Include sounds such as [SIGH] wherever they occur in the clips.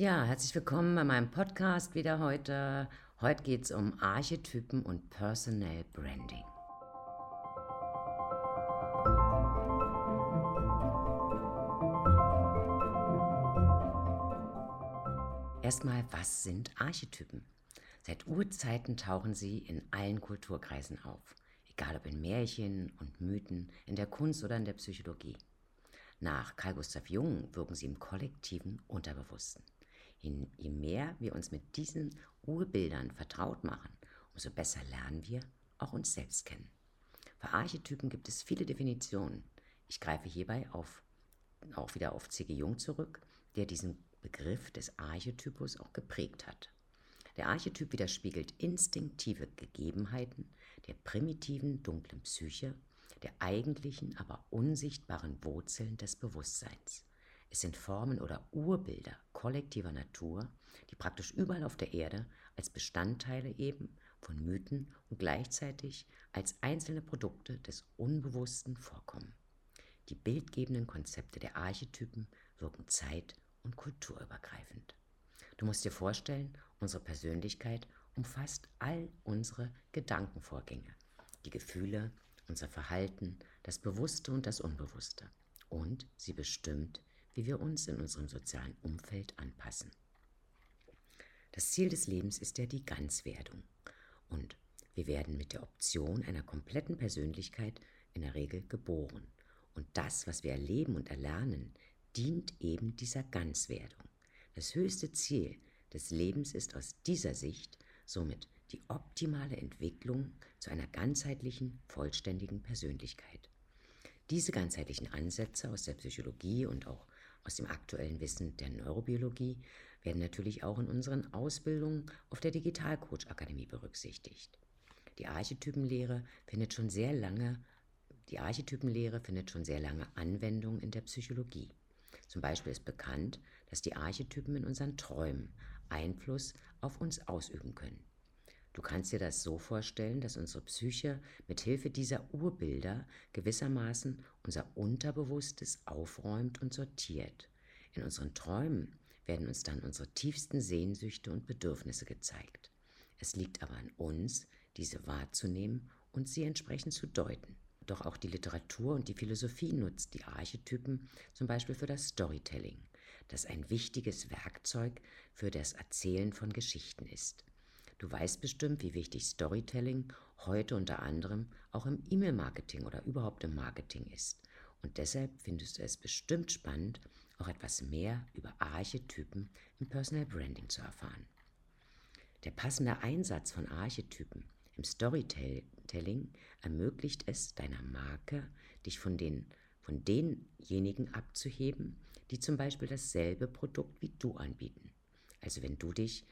Ja, herzlich willkommen bei meinem Podcast wieder heute. Heute geht es um Archetypen und Personal Branding. Erstmal, was sind Archetypen? Seit Urzeiten tauchen sie in allen Kulturkreisen auf, egal ob in Märchen und Mythen, in der Kunst oder in der Psychologie. Nach Carl Gustav Jung wirken sie im kollektiven Unterbewussten. Je mehr wir uns mit diesen Urbildern vertraut machen, umso besser lernen wir auch uns selbst kennen. Für Archetypen gibt es viele Definitionen. Ich greife hierbei auf, auch wieder auf C.G. Jung zurück, der diesen Begriff des Archetypus auch geprägt hat. Der Archetyp widerspiegelt instinktive Gegebenheiten der primitiven, dunklen Psyche, der eigentlichen, aber unsichtbaren Wurzeln des Bewusstseins. Es sind Formen oder Urbilder kollektiver Natur, die praktisch überall auf der Erde als Bestandteile eben von Mythen und gleichzeitig als einzelne Produkte des Unbewussten vorkommen. Die bildgebenden Konzepte der Archetypen wirken zeit- und kulturübergreifend. Du musst dir vorstellen, unsere Persönlichkeit umfasst all unsere Gedankenvorgänge, die Gefühle, unser Verhalten, das Bewusste und das Unbewusste. Und sie bestimmt, wie wir uns in unserem sozialen Umfeld anpassen. Das Ziel des Lebens ist ja die Ganzwerdung. Und wir werden mit der Option einer kompletten Persönlichkeit in der Regel geboren. Und das, was wir erleben und erlernen, dient eben dieser Ganzwerdung. Das höchste Ziel des Lebens ist aus dieser Sicht somit die optimale Entwicklung zu einer ganzheitlichen, vollständigen Persönlichkeit. Diese ganzheitlichen Ansätze aus der Psychologie und auch aus dem aktuellen Wissen der Neurobiologie werden natürlich auch in unseren Ausbildungen auf der Digitalcoach Akademie berücksichtigt. Die Archetypenlehre findet schon sehr lange die Archetypenlehre findet schon sehr lange Anwendung in der Psychologie. Zum Beispiel ist bekannt, dass die Archetypen in unseren Träumen Einfluss auf uns ausüben können. Du kannst dir das so vorstellen, dass unsere Psyche mit Hilfe dieser Urbilder gewissermaßen unser Unterbewusstes aufräumt und sortiert. In unseren Träumen werden uns dann unsere tiefsten Sehnsüchte und Bedürfnisse gezeigt. Es liegt aber an uns, diese wahrzunehmen und sie entsprechend zu deuten. Doch auch die Literatur und die Philosophie nutzt die Archetypen zum Beispiel für das Storytelling, das ein wichtiges Werkzeug für das Erzählen von Geschichten ist. Du weißt bestimmt, wie wichtig Storytelling heute unter anderem auch im E-Mail-Marketing oder überhaupt im Marketing ist. Und deshalb findest du es bestimmt spannend, auch etwas mehr über Archetypen im Personal Branding zu erfahren. Der passende Einsatz von Archetypen im Storytelling ermöglicht es deiner Marke, dich von, den, von denjenigen abzuheben, die zum Beispiel dasselbe Produkt wie du anbieten. Also wenn du dich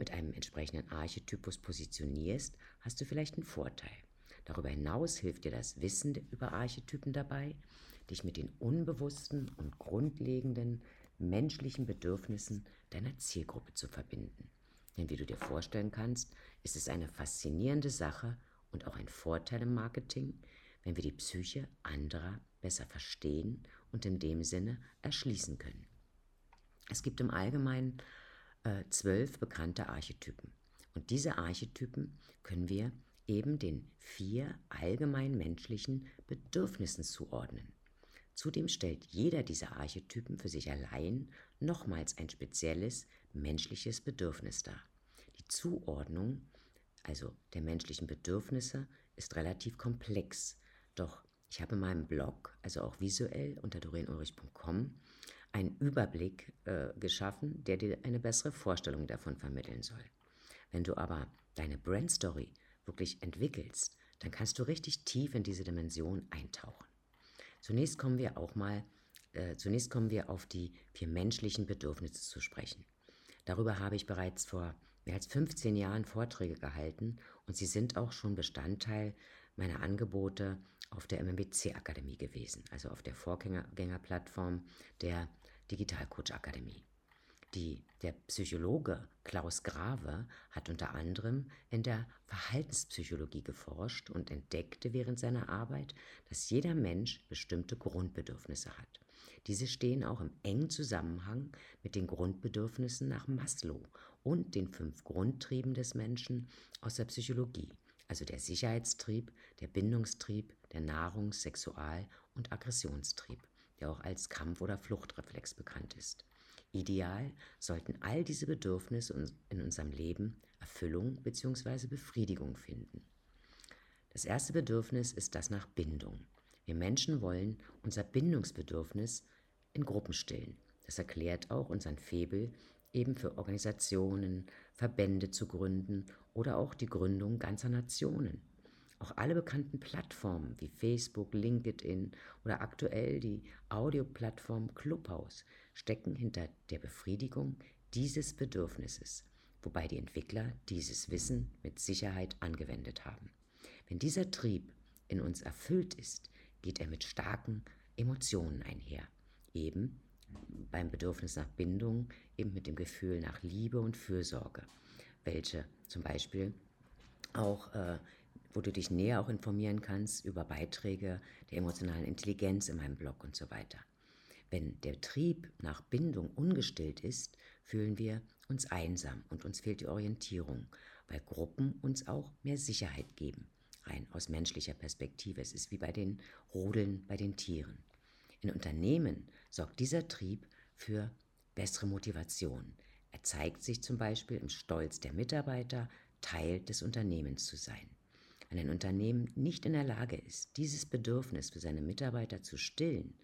mit einem entsprechenden Archetypus positionierst, hast du vielleicht einen Vorteil. Darüber hinaus hilft dir das Wissen über Archetypen dabei, dich mit den unbewussten und grundlegenden menschlichen Bedürfnissen deiner Zielgruppe zu verbinden. Denn wie du dir vorstellen kannst, ist es eine faszinierende Sache und auch ein Vorteil im Marketing, wenn wir die Psyche anderer besser verstehen und in dem Sinne erschließen können. Es gibt im Allgemeinen äh, zwölf bekannte Archetypen. Und diese Archetypen können wir eben den vier allgemein menschlichen Bedürfnissen zuordnen. Zudem stellt jeder dieser Archetypen für sich allein nochmals ein spezielles menschliches Bedürfnis dar. Die Zuordnung, also der menschlichen Bedürfnisse, ist relativ komplex, doch ich habe in meinem Blog, also auch visuell unter dorenulrich.com, einen Überblick äh, geschaffen, der dir eine bessere Vorstellung davon vermitteln soll. Wenn du aber deine Brand Story wirklich entwickelst, dann kannst du richtig tief in diese Dimension eintauchen. Zunächst kommen wir auch mal, äh, zunächst kommen wir auf die vier menschlichen Bedürfnisse zu sprechen. Darüber habe ich bereits vor mehr als 15 Jahren Vorträge gehalten und sie sind auch schon Bestandteil meiner Angebote auf der MMBC Akademie gewesen, also auf der Vorgängerplattform der Digitalcoach Akademie. Die, der Psychologe Klaus Grave hat unter anderem in der Verhaltenspsychologie geforscht und entdeckte während seiner Arbeit, dass jeder Mensch bestimmte Grundbedürfnisse hat. Diese stehen auch im engen Zusammenhang mit den Grundbedürfnissen nach Maslow und den fünf Grundtrieben des Menschen aus der Psychologie, also der Sicherheitstrieb, der Bindungstrieb, der Nahrungs-, Sexual- und Aggressionstrieb, der auch als Kampf- oder Fluchtreflex bekannt ist. Ideal sollten all diese Bedürfnisse in unserem Leben Erfüllung bzw. Befriedigung finden. Das erste Bedürfnis ist das nach Bindung. Wir Menschen wollen unser Bindungsbedürfnis in Gruppen stillen. Das erklärt auch unseren Febel, eben für Organisationen, Verbände zu gründen oder auch die Gründung ganzer Nationen. Auch alle bekannten Plattformen wie Facebook, LinkedIn oder aktuell die Audioplattform Clubhouse stecken hinter der Befriedigung dieses Bedürfnisses, wobei die Entwickler dieses Wissen mit Sicherheit angewendet haben. Wenn dieser Trieb in uns erfüllt ist, geht er mit starken Emotionen einher, eben beim Bedürfnis nach Bindung, eben mit dem Gefühl nach Liebe und Fürsorge, welche zum Beispiel auch äh, wo du dich näher auch informieren kannst über Beiträge der emotionalen Intelligenz in meinem Blog und so weiter. Wenn der Trieb nach Bindung ungestillt ist, fühlen wir uns einsam und uns fehlt die Orientierung, weil Gruppen uns auch mehr Sicherheit geben, rein aus menschlicher Perspektive. Es ist wie bei den Rodeln bei den Tieren. In Unternehmen sorgt dieser Trieb für bessere Motivation. Er zeigt sich zum Beispiel im Stolz der Mitarbeiter, Teil des Unternehmens zu sein. Wenn ein Unternehmen nicht in der Lage ist, dieses Bedürfnis für seine Mitarbeiter zu stillen,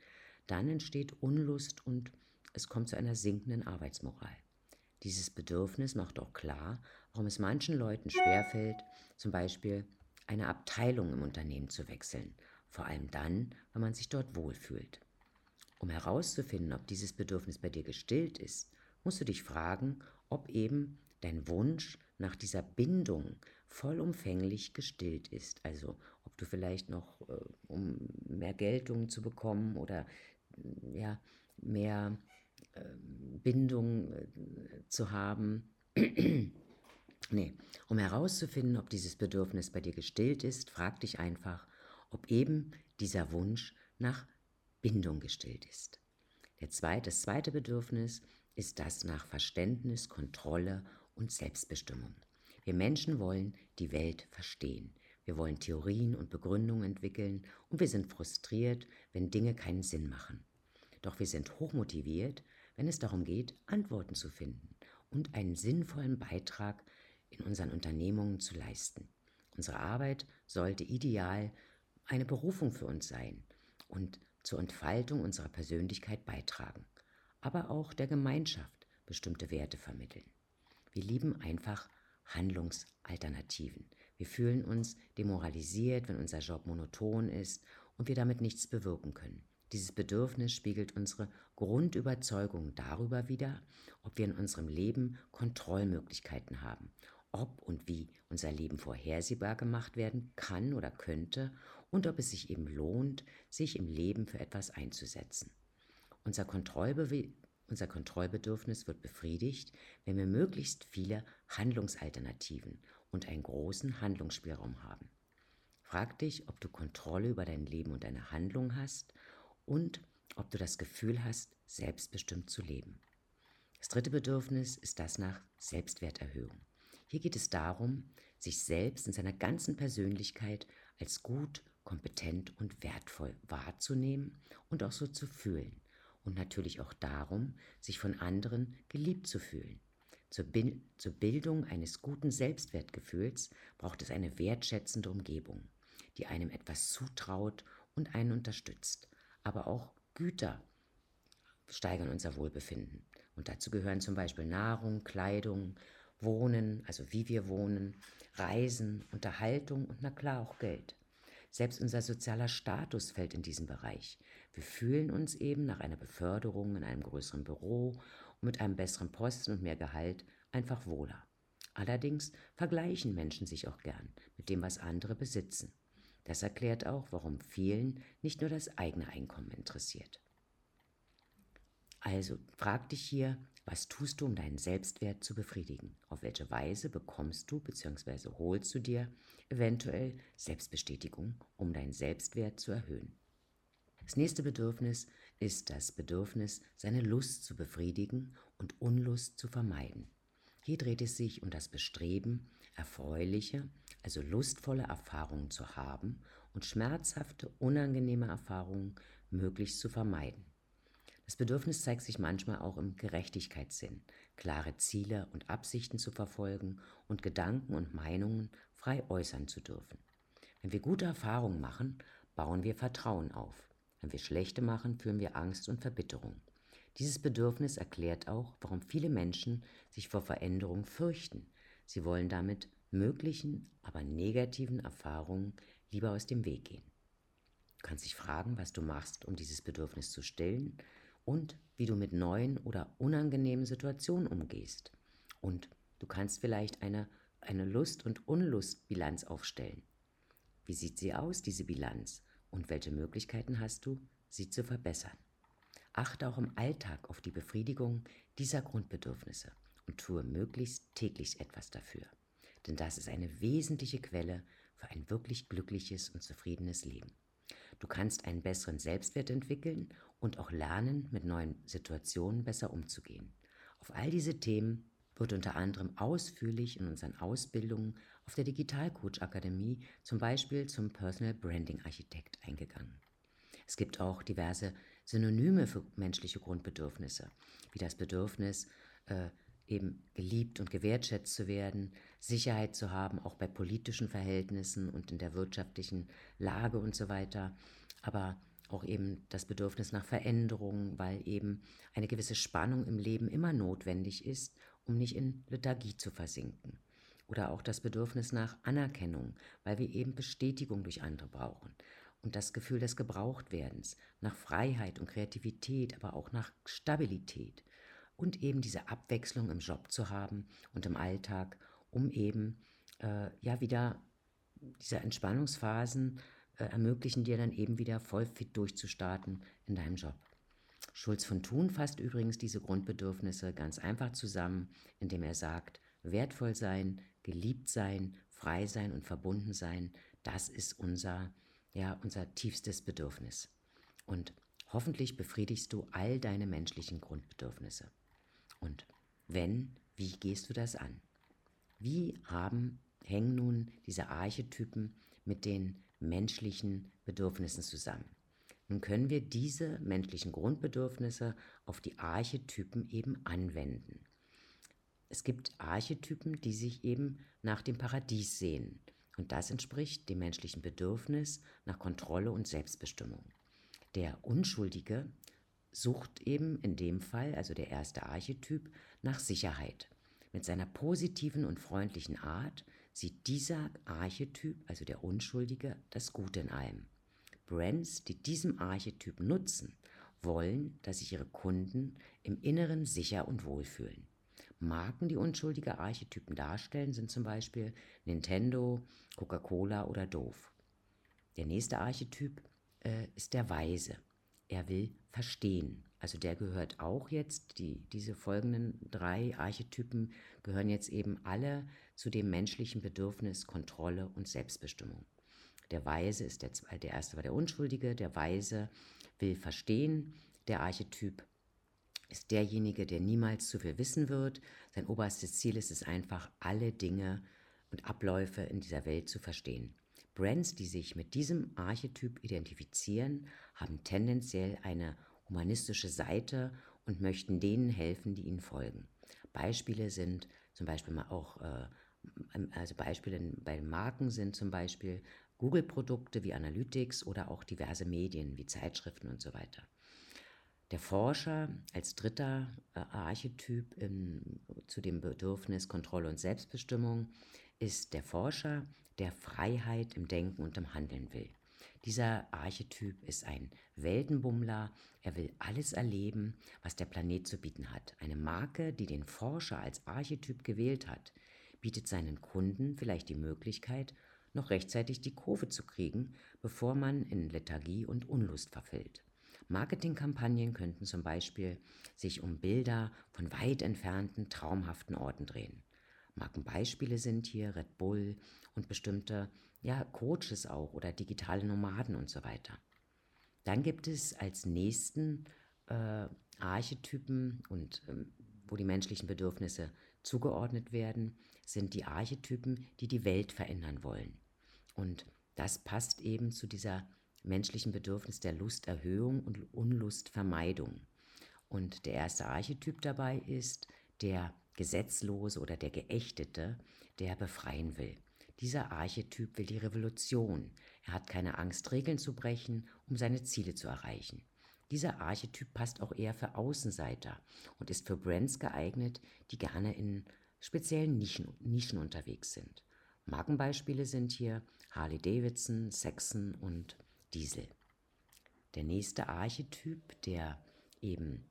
dann entsteht Unlust und es kommt zu einer sinkenden Arbeitsmoral. Dieses Bedürfnis macht auch klar, warum es manchen Leuten schwerfällt, zum Beispiel eine Abteilung im Unternehmen zu wechseln, vor allem dann, wenn man sich dort wohlfühlt. Um herauszufinden, ob dieses Bedürfnis bei dir gestillt ist, musst du dich fragen, ob eben dein Wunsch nach dieser Bindung vollumfänglich gestillt ist. Also ob du vielleicht noch, äh, um mehr Geltung zu bekommen oder äh, ja, mehr äh, Bindung äh, zu haben. [CLEARS THROAT] nee, um herauszufinden, ob dieses Bedürfnis bei dir gestillt ist, frag dich einfach, ob eben dieser Wunsch nach Bindung gestillt ist. Der zweite, das zweite Bedürfnis ist das nach Verständnis, Kontrolle und Selbstbestimmung. Wir Menschen wollen die Welt verstehen. Wir wollen Theorien und Begründungen entwickeln und wir sind frustriert, wenn Dinge keinen Sinn machen. Doch wir sind hochmotiviert, wenn es darum geht, Antworten zu finden und einen sinnvollen Beitrag in unseren Unternehmungen zu leisten. Unsere Arbeit sollte ideal eine Berufung für uns sein und zur Entfaltung unserer Persönlichkeit beitragen, aber auch der Gemeinschaft bestimmte Werte vermitteln. Wir lieben einfach Handlungsalternativen. Wir fühlen uns demoralisiert, wenn unser Job monoton ist und wir damit nichts bewirken können. Dieses Bedürfnis spiegelt unsere Grundüberzeugung darüber wider, ob wir in unserem Leben Kontrollmöglichkeiten haben, ob und wie unser Leben vorhersehbar gemacht werden kann oder könnte und ob es sich eben lohnt, sich im Leben für etwas einzusetzen. Unser Kontrollbe unser Kontrollbedürfnis wird befriedigt, wenn wir möglichst viele Handlungsalternativen und einen großen Handlungsspielraum haben. Frag dich, ob du Kontrolle über dein Leben und deine Handlung hast und ob du das Gefühl hast, selbstbestimmt zu leben. Das dritte Bedürfnis ist das nach Selbstwerterhöhung. Hier geht es darum, sich selbst in seiner ganzen Persönlichkeit als gut, kompetent und wertvoll wahrzunehmen und auch so zu fühlen und natürlich auch darum, sich von anderen geliebt zu fühlen. Zur, Bi zur Bildung eines guten Selbstwertgefühls braucht es eine wertschätzende Umgebung, die einem etwas zutraut und einen unterstützt. Aber auch Güter steigern unser Wohlbefinden. Und dazu gehören zum Beispiel Nahrung, Kleidung, Wohnen, also wie wir wohnen, Reisen, Unterhaltung und na klar auch Geld. Selbst unser sozialer Status fällt in diesen Bereich. Wir fühlen uns eben nach einer Beförderung in einem größeren Büro und mit einem besseren Posten und mehr Gehalt einfach wohler. Allerdings vergleichen Menschen sich auch gern mit dem, was andere besitzen. Das erklärt auch, warum vielen nicht nur das eigene Einkommen interessiert. Also frag dich hier, was tust du, um deinen Selbstwert zu befriedigen? Auf welche Weise bekommst du bzw. holst du dir eventuell Selbstbestätigung, um deinen Selbstwert zu erhöhen? Das nächste Bedürfnis ist das Bedürfnis, seine Lust zu befriedigen und Unlust zu vermeiden. Hier dreht es sich um das Bestreben, erfreuliche, also lustvolle Erfahrungen zu haben und schmerzhafte, unangenehme Erfahrungen möglichst zu vermeiden. Das Bedürfnis zeigt sich manchmal auch im Gerechtigkeitssinn, klare Ziele und Absichten zu verfolgen und Gedanken und Meinungen frei äußern zu dürfen. Wenn wir gute Erfahrungen machen, bauen wir Vertrauen auf. Wenn wir schlechte machen, führen wir Angst und Verbitterung. Dieses Bedürfnis erklärt auch, warum viele Menschen sich vor Veränderung fürchten. Sie wollen damit möglichen, aber negativen Erfahrungen lieber aus dem Weg gehen. Du kannst dich fragen, was du machst, um dieses Bedürfnis zu stillen und wie du mit neuen oder unangenehmen Situationen umgehst. Und du kannst vielleicht eine, eine Lust- und Unlustbilanz aufstellen. Wie sieht sie aus, diese Bilanz? Und welche Möglichkeiten hast du, sie zu verbessern? Achte auch im Alltag auf die Befriedigung dieser Grundbedürfnisse und tue möglichst täglich etwas dafür. Denn das ist eine wesentliche Quelle für ein wirklich glückliches und zufriedenes Leben. Du kannst einen besseren Selbstwert entwickeln und auch lernen, mit neuen Situationen besser umzugehen. Auf all diese Themen wird unter anderem ausführlich in unseren Ausbildungen auf der Digitalcoach Akademie, zum Beispiel zum Personal Branding Architekt, eingegangen. Es gibt auch diverse Synonyme für menschliche Grundbedürfnisse, wie das Bedürfnis, äh, eben geliebt und gewertschätzt zu werden, Sicherheit zu haben, auch bei politischen Verhältnissen und in der wirtschaftlichen Lage und so weiter, aber auch eben das Bedürfnis nach Veränderung, weil eben eine gewisse Spannung im Leben immer notwendig ist, um nicht in Lethargie zu versinken. Oder auch das Bedürfnis nach Anerkennung, weil wir eben Bestätigung durch andere brauchen. Und das Gefühl des Gebrauchtwerdens, nach Freiheit und Kreativität, aber auch nach Stabilität. Und eben diese Abwechslung im Job zu haben und im Alltag, um eben äh, ja wieder diese Entspannungsphasen äh, ermöglichen dir dann eben wieder voll fit durchzustarten in deinem Job. Schulz von Thun fasst übrigens diese Grundbedürfnisse ganz einfach zusammen, indem er sagt, wertvoll sein, geliebt sein, frei sein und verbunden sein, das ist unser, ja, unser tiefstes Bedürfnis. Und hoffentlich befriedigst du all deine menschlichen Grundbedürfnisse. Und wenn, wie gehst du das an? Wie haben, hängen nun diese Archetypen mit den menschlichen Bedürfnissen zusammen. Nun können wir diese menschlichen Grundbedürfnisse auf die Archetypen eben anwenden. Es gibt Archetypen, die sich eben nach dem Paradies sehen. Und das entspricht dem menschlichen Bedürfnis nach Kontrolle und Selbstbestimmung. Der Unschuldige sucht eben in dem Fall, also der erste Archetyp, nach Sicherheit. Mit seiner positiven und freundlichen Art sieht dieser Archetyp, also der Unschuldige, das Gute in allem. Brands, die diesem Archetyp nutzen, wollen, dass sich ihre Kunden im Inneren sicher und wohl fühlen. Marken, die unschuldige Archetypen darstellen, sind zum Beispiel Nintendo, Coca-Cola oder Dove. Der nächste Archetyp äh, ist der Weise. Er will verstehen. Also der gehört auch jetzt, die, diese folgenden drei Archetypen gehören jetzt eben alle zu dem menschlichen Bedürfnis Kontrolle und Selbstbestimmung. Der Weise ist der, der erste war der Unschuldige, der Weise will verstehen, der Archetyp ist derjenige, der niemals zu viel wissen wird. Sein oberstes Ziel ist es einfach, alle Dinge und Abläufe in dieser Welt zu verstehen. Brands, die sich mit diesem Archetyp identifizieren, haben tendenziell eine humanistische Seite und möchten denen helfen, die ihnen folgen. Beispiele sind zum Beispiel mal auch, äh, also Beispiele bei Marken sind zum Beispiel Google-Produkte wie Analytics oder auch diverse Medien wie Zeitschriften und so weiter. Der Forscher als dritter äh, Archetyp in, zu dem Bedürfnis Kontrolle und Selbstbestimmung ist der Forscher, der Freiheit im Denken und im Handeln will. Dieser Archetyp ist ein Weltenbummler. Er will alles erleben, was der Planet zu bieten hat. Eine Marke, die den Forscher als Archetyp gewählt hat, bietet seinen Kunden vielleicht die Möglichkeit, noch rechtzeitig die Kurve zu kriegen, bevor man in Lethargie und Unlust verfällt. Marketingkampagnen könnten zum Beispiel sich um Bilder von weit entfernten, traumhaften Orten drehen. Markenbeispiele sind hier Red Bull und bestimmte ja, Coaches auch oder digitale Nomaden und so weiter. Dann gibt es als nächsten äh, Archetypen und ähm, wo die menschlichen Bedürfnisse zugeordnet werden, sind die Archetypen, die die Welt verändern wollen. Und das passt eben zu dieser menschlichen Bedürfnis der Lusterhöhung und Unlustvermeidung. Und der erste Archetyp dabei ist der Gesetzlose oder der Geächtete, der befreien will. Dieser Archetyp will die Revolution. Er hat keine Angst, Regeln zu brechen, um seine Ziele zu erreichen. Dieser Archetyp passt auch eher für Außenseiter und ist für Brands geeignet, die gerne in speziellen Nischen, Nischen unterwegs sind. Markenbeispiele sind hier Harley Davidson, Saxon und Diesel. Der nächste Archetyp, der eben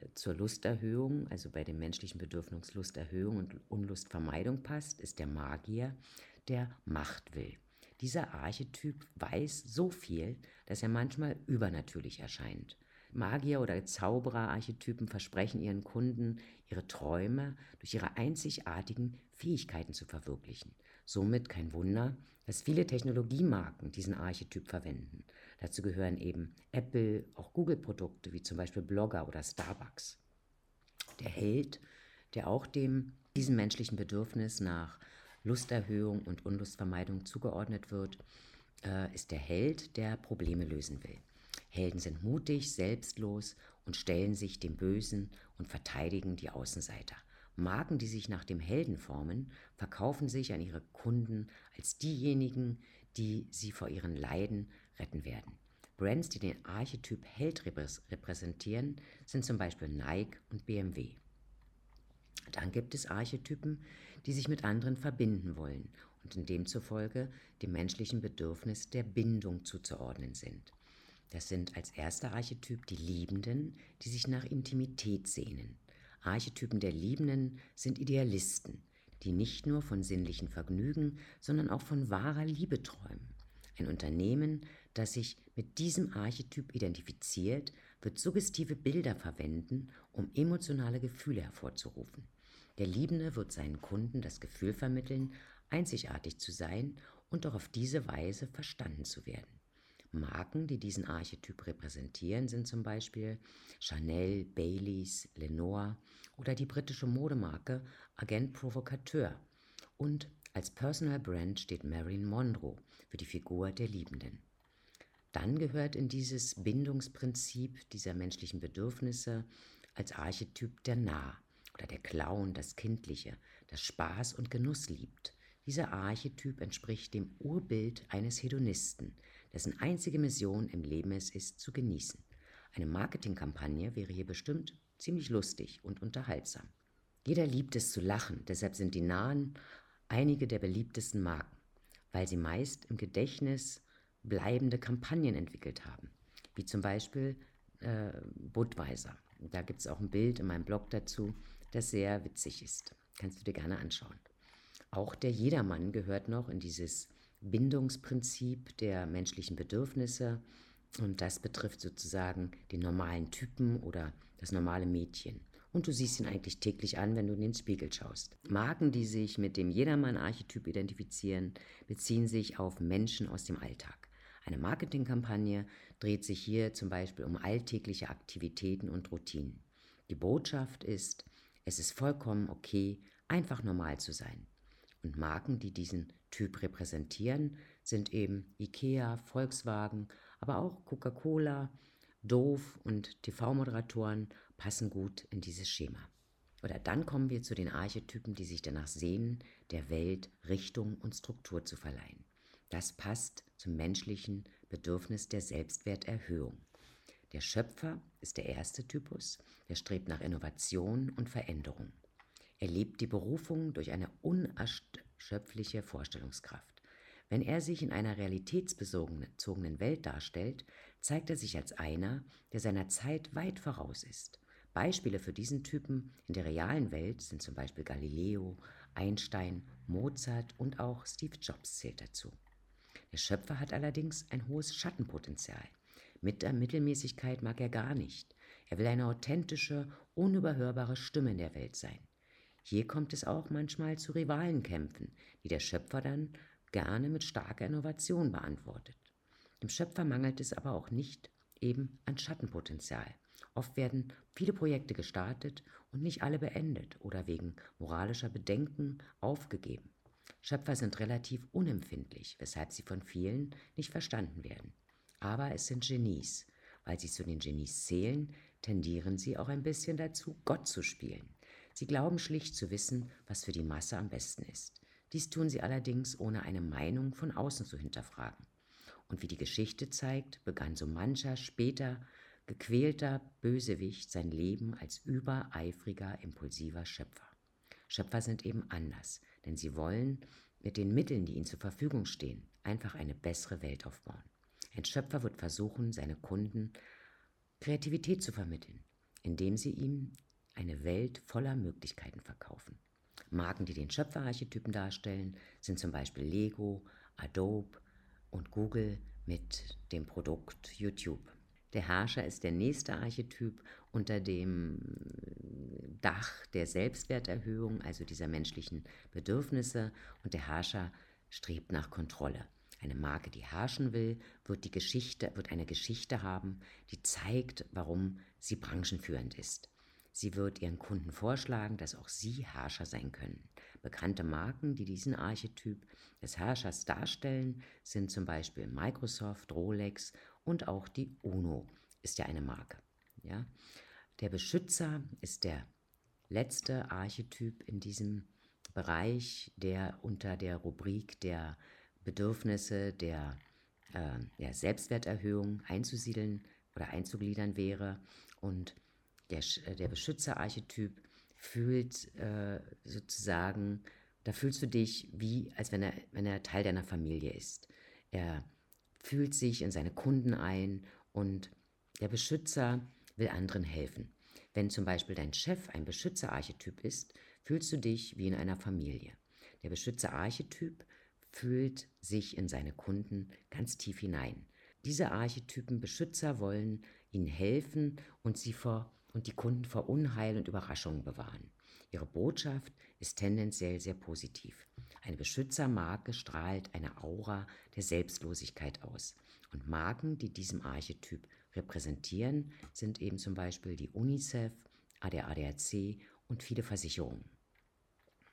äh, zur Lusterhöhung, also bei dem menschlichen Bedürfnis Lusterhöhung und Unlustvermeidung passt, ist der Magier, der Macht will. Dieser Archetyp weiß so viel, dass er manchmal übernatürlich erscheint. Magier oder Zauberer-Archetypen versprechen ihren Kunden, ihre Träume durch ihre einzigartigen Fähigkeiten zu verwirklichen. Somit kein Wunder, dass viele Technologiemarken diesen Archetyp verwenden. Dazu gehören eben Apple, auch Google-Produkte wie zum Beispiel Blogger oder Starbucks. Der Held, der auch dem diesem menschlichen Bedürfnis nach Lusterhöhung und Unlustvermeidung zugeordnet wird, äh, ist der Held, der Probleme lösen will. Helden sind mutig, selbstlos und stellen sich dem Bösen und verteidigen die Außenseiter. Marken, die sich nach dem Helden formen, verkaufen sich an ihre Kunden als diejenigen, die sie vor ihren Leiden retten werden. Brands, die den Archetyp Held repräsentieren, sind zum Beispiel Nike und BMW. Dann gibt es Archetypen, die sich mit anderen verbinden wollen und in demzufolge dem menschlichen Bedürfnis der Bindung zuzuordnen sind. Das sind als erster Archetyp die Liebenden, die sich nach Intimität sehnen. Archetypen der Liebenden sind Idealisten, die nicht nur von sinnlichen Vergnügen, sondern auch von wahrer Liebe träumen. Ein Unternehmen, das sich mit diesem Archetyp identifiziert, wird suggestive Bilder verwenden, um emotionale Gefühle hervorzurufen. Der Liebende wird seinen Kunden das Gefühl vermitteln, einzigartig zu sein und auch auf diese Weise verstanden zu werden. Marken, die diesen Archetyp repräsentieren, sind zum Beispiel Chanel, Baileys, Lenore oder die britische Modemarke Agent Provocateur. Und als Personal Brand steht Marilyn Monroe für die Figur der Liebenden. Dann gehört in dieses Bindungsprinzip dieser menschlichen Bedürfnisse als Archetyp der Nah oder der Clown, das Kindliche, das Spaß und Genuss liebt. Dieser Archetyp entspricht dem Urbild eines Hedonisten, dessen einzige Mission im Leben es ist, zu genießen. Eine Marketingkampagne wäre hier bestimmt ziemlich lustig und unterhaltsam. Jeder liebt es zu lachen, deshalb sind die Nahen einige der beliebtesten Marken, weil sie meist im Gedächtnis bleibende Kampagnen entwickelt haben, wie zum Beispiel äh, Budweiser. Da gibt es auch ein Bild in meinem Blog dazu, das sehr witzig ist. Kannst du dir gerne anschauen. Auch der Jedermann gehört noch in dieses Bindungsprinzip der menschlichen Bedürfnisse und das betrifft sozusagen den normalen Typen oder das normale Mädchen. Und du siehst ihn eigentlich täglich an, wenn du in den Spiegel schaust. Marken, die sich mit dem Jedermann-Archetyp identifizieren, beziehen sich auf Menschen aus dem Alltag. Eine Marketingkampagne dreht sich hier zum Beispiel um alltägliche Aktivitäten und Routinen. Die Botschaft ist, es ist vollkommen okay, einfach normal zu sein. Und Marken, die diesen Typ repräsentieren, sind eben IKEA, Volkswagen, aber auch Coca-Cola, Doof und TV-Moderatoren passen gut in dieses Schema. Oder dann kommen wir zu den Archetypen, die sich danach sehnen, der Welt Richtung und Struktur zu verleihen. Das passt zum menschlichen Bedürfnis der Selbstwerterhöhung. Der Schöpfer ist der erste Typus, der strebt nach Innovation und Veränderung. Er lebt die Berufung durch eine unerschöpfliche Vorstellungskraft. Wenn er sich in einer realitätsbezogenen Welt darstellt, zeigt er sich als einer, der seiner Zeit weit voraus ist. Beispiele für diesen Typen in der realen Welt sind zum Beispiel Galileo, Einstein, Mozart und auch Steve Jobs zählt dazu. Der Schöpfer hat allerdings ein hohes Schattenpotenzial. Mit der Mittelmäßigkeit mag er gar nicht. Er will eine authentische, unüberhörbare Stimme in der Welt sein. Hier kommt es auch manchmal zu Rivalenkämpfen, die der Schöpfer dann gerne mit starker Innovation beantwortet. Dem Schöpfer mangelt es aber auch nicht eben an Schattenpotenzial. Oft werden viele Projekte gestartet und nicht alle beendet oder wegen moralischer Bedenken aufgegeben. Schöpfer sind relativ unempfindlich, weshalb sie von vielen nicht verstanden werden. Aber es sind Genies. Weil sie zu den Genies zählen, tendieren sie auch ein bisschen dazu, Gott zu spielen. Sie glauben schlicht zu wissen, was für die Masse am besten ist. Dies tun sie allerdings, ohne eine Meinung von außen zu hinterfragen. Und wie die Geschichte zeigt, begann so mancher später gequälter Bösewicht sein Leben als übereifriger, impulsiver Schöpfer. Schöpfer sind eben anders, denn sie wollen mit den Mitteln, die ihnen zur Verfügung stehen, einfach eine bessere Welt aufbauen. Ein Schöpfer wird versuchen, seine Kunden Kreativität zu vermitteln, indem sie ihm eine Welt voller Möglichkeiten verkaufen. Marken, die den Schöpferarchetypen darstellen, sind zum Beispiel Lego, Adobe und Google mit dem Produkt YouTube. Der Herrscher ist der nächste Archetyp unter dem Dach der Selbstwerterhöhung, also dieser menschlichen Bedürfnisse. Und der Herrscher strebt nach Kontrolle. Eine Marke, die herrschen will, wird, die Geschichte, wird eine Geschichte haben, die zeigt, warum sie branchenführend ist. Sie wird ihren Kunden vorschlagen, dass auch sie Herrscher sein können. Bekannte Marken, die diesen Archetyp des Herrschers darstellen, sind zum Beispiel Microsoft, Rolex und auch die UNO ist ja eine Marke. Ja? Der Beschützer ist der letzte Archetyp in diesem Bereich, der unter der Rubrik der Bedürfnisse der äh, ja, Selbstwerterhöhung einzusiedeln oder einzugliedern wäre. Und der, äh, der Beschützerarchetyp fühlt äh, sozusagen, da fühlst du dich wie, als wenn er, wenn er Teil deiner Familie ist. Er fühlt sich in seine Kunden ein und der Beschützer will anderen helfen. Wenn zum Beispiel dein Chef ein Beschützerarchetyp ist, fühlst du dich wie in einer Familie. Der Beschützerarchetyp fühlt sich in seine Kunden ganz tief hinein. Diese Archetypen Beschützer wollen ihnen helfen und sie vor und die Kunden vor Unheil und Überraschungen bewahren. Ihre Botschaft ist tendenziell sehr positiv. Eine Beschützermarke strahlt eine Aura der Selbstlosigkeit aus. Und Marken, die diesem Archetyp repräsentieren, sind eben zum Beispiel die UNICEF, der ADAC und viele Versicherungen.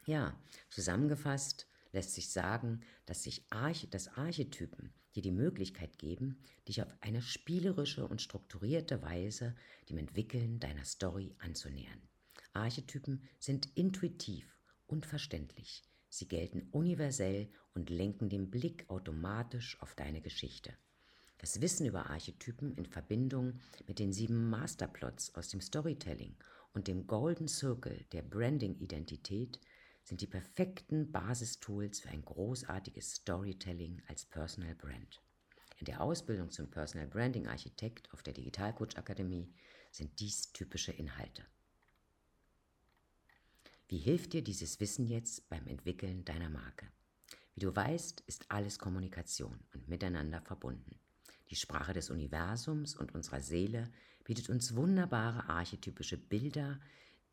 Ja, zusammengefasst lässt sich sagen, dass sich Arche, dass Archetypen dir die Möglichkeit geben, dich auf eine spielerische und strukturierte Weise dem Entwickeln deiner Story anzunähern. Archetypen sind intuitiv und verständlich. Sie gelten universell und lenken den Blick automatisch auf deine Geschichte. Das Wissen über Archetypen in Verbindung mit den sieben Masterplots aus dem Storytelling und dem Golden Circle der Branding-Identität sind die perfekten Basistools für ein großartiges Storytelling als Personal Brand. In der Ausbildung zum Personal Branding Architekt auf der Digitalcoach Akademie sind dies typische Inhalte. Wie hilft dir dieses Wissen jetzt beim Entwickeln deiner Marke? Wie du weißt, ist alles Kommunikation und miteinander verbunden. Die Sprache des Universums und unserer Seele bietet uns wunderbare archetypische Bilder,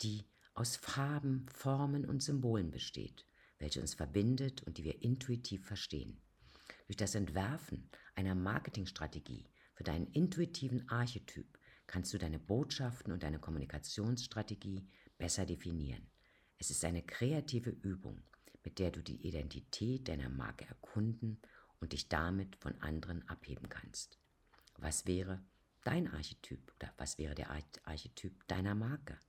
die aus Farben, Formen und Symbolen besteht, welche uns verbindet und die wir intuitiv verstehen. Durch das Entwerfen einer Marketingstrategie für deinen intuitiven Archetyp kannst du deine Botschaften und deine Kommunikationsstrategie besser definieren. Es ist eine kreative Übung, mit der du die Identität deiner Marke erkunden und dich damit von anderen abheben kannst. Was wäre dein Archetyp oder was wäre der Archetyp deiner Marke?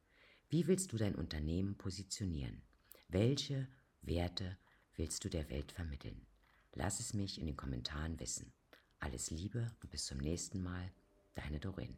Wie willst du dein Unternehmen positionieren? Welche Werte willst du der Welt vermitteln? Lass es mich in den Kommentaren wissen. Alles Liebe und bis zum nächsten Mal, deine Doreen.